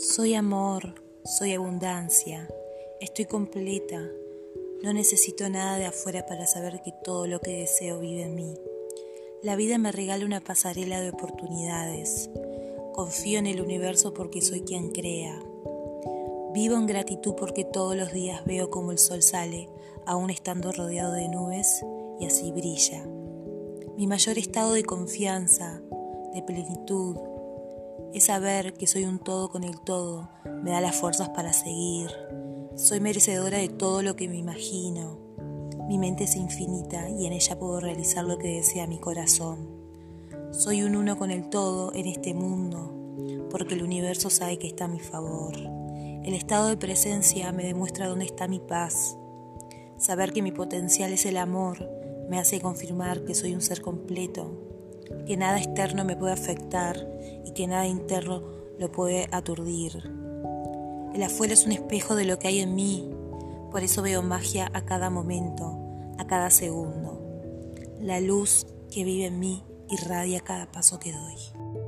Soy amor, soy abundancia, estoy completa, no necesito nada de afuera para saber que todo lo que deseo vive en mí. La vida me regala una pasarela de oportunidades. Confío en el universo porque soy quien crea. Vivo en gratitud porque todos los días veo como el sol sale, aún estando rodeado de nubes, y así brilla. Mi mayor estado de confianza, de plenitud, es saber que soy un todo con el todo, me da las fuerzas para seguir. Soy merecedora de todo lo que me imagino. Mi mente es infinita y en ella puedo realizar lo que desea mi corazón. Soy un uno con el todo en este mundo, porque el universo sabe que está a mi favor. El estado de presencia me demuestra dónde está mi paz. Saber que mi potencial es el amor me hace confirmar que soy un ser completo, que nada externo me puede afectar que nada interno lo puede aturdir. El afuera es un espejo de lo que hay en mí, por eso veo magia a cada momento, a cada segundo. La luz que vive en mí irradia cada paso que doy.